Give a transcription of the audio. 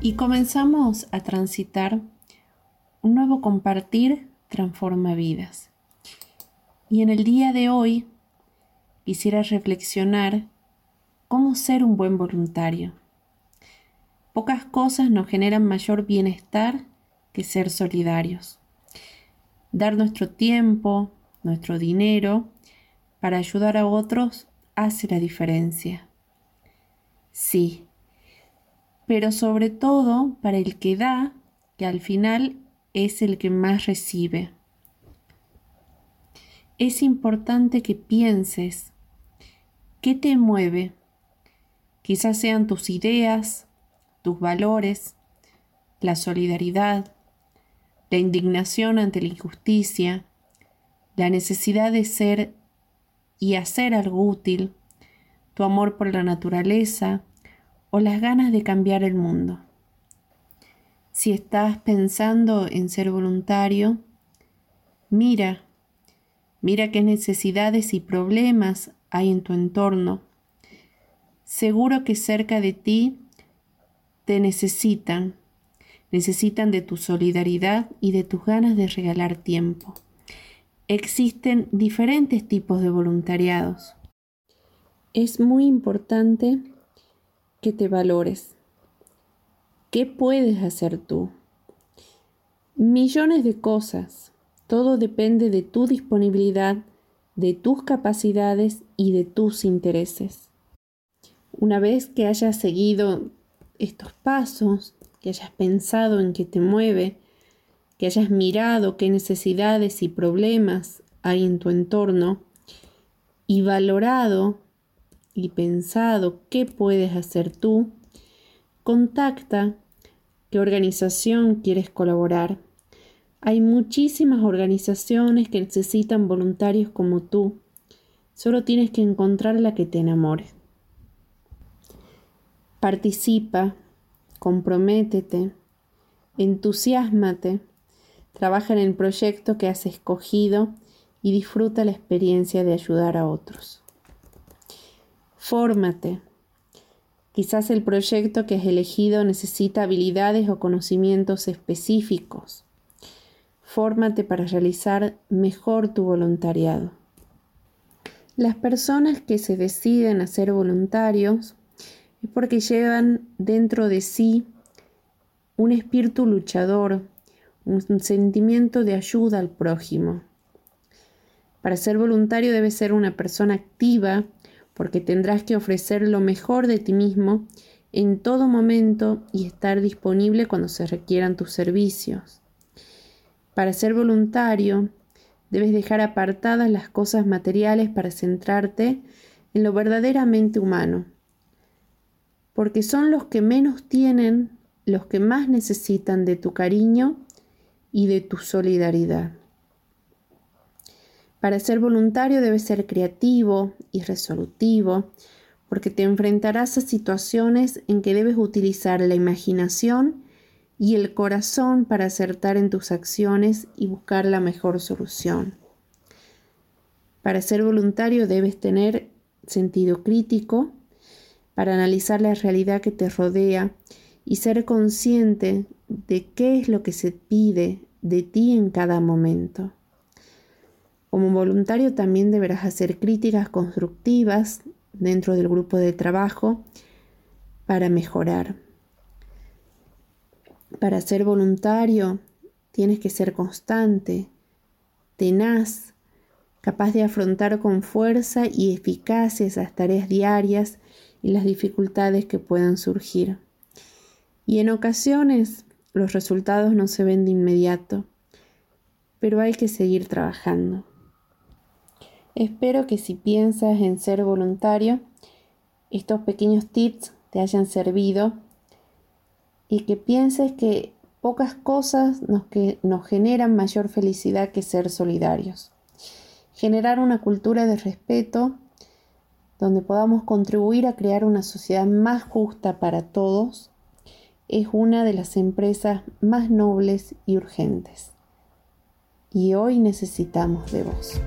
y comenzamos a transitar un nuevo compartir transforma vidas. Y en el día de hoy quisiera reflexionar cómo ser un buen voluntario. Pocas cosas nos generan mayor bienestar que ser solidarios. Dar nuestro tiempo, nuestro dinero, para ayudar a otros hace la diferencia. Sí, pero sobre todo para el que da, que al final es el que más recibe. Es importante que pienses qué te mueve. Quizás sean tus ideas, tus valores, la solidaridad, la indignación ante la injusticia, la necesidad de ser y hacer algo útil, tu amor por la naturaleza, o las ganas de cambiar el mundo. Si estás pensando en ser voluntario, mira, mira qué necesidades y problemas hay en tu entorno. Seguro que cerca de ti te necesitan, necesitan de tu solidaridad y de tus ganas de regalar tiempo. Existen diferentes tipos de voluntariados. Es muy importante que te valores. ¿Qué puedes hacer tú? Millones de cosas. Todo depende de tu disponibilidad, de tus capacidades y de tus intereses. Una vez que hayas seguido estos pasos, que hayas pensado en qué te mueve, que hayas mirado qué necesidades y problemas hay en tu entorno y valorado y pensado qué puedes hacer tú, contacta qué organización quieres colaborar. Hay muchísimas organizaciones que necesitan voluntarios como tú. Solo tienes que encontrar la que te enamore. Participa, comprométete, entusiasmate, trabaja en el proyecto que has escogido y disfruta la experiencia de ayudar a otros. Fórmate. Quizás el proyecto que has elegido necesita habilidades o conocimientos específicos. Fórmate para realizar mejor tu voluntariado. Las personas que se deciden a ser voluntarios es porque llevan dentro de sí un espíritu luchador, un sentimiento de ayuda al prójimo. Para ser voluntario debe ser una persona activa porque tendrás que ofrecer lo mejor de ti mismo en todo momento y estar disponible cuando se requieran tus servicios. Para ser voluntario, debes dejar apartadas las cosas materiales para centrarte en lo verdaderamente humano, porque son los que menos tienen, los que más necesitan de tu cariño y de tu solidaridad. Para ser voluntario debes ser creativo y resolutivo, porque te enfrentarás a situaciones en que debes utilizar la imaginación y el corazón para acertar en tus acciones y buscar la mejor solución. Para ser voluntario debes tener sentido crítico para analizar la realidad que te rodea y ser consciente de qué es lo que se pide de ti en cada momento. Como voluntario también deberás hacer críticas constructivas dentro del grupo de trabajo para mejorar. Para ser voluntario tienes que ser constante, tenaz, capaz de afrontar con fuerza y eficacia esas tareas diarias y las dificultades que puedan surgir. Y en ocasiones los resultados no se ven de inmediato, pero hay que seguir trabajando. Espero que si piensas en ser voluntario, estos pequeños tips te hayan servido y que pienses que pocas cosas nos, que nos generan mayor felicidad que ser solidarios. Generar una cultura de respeto donde podamos contribuir a crear una sociedad más justa para todos es una de las empresas más nobles y urgentes. Y hoy necesitamos de vos.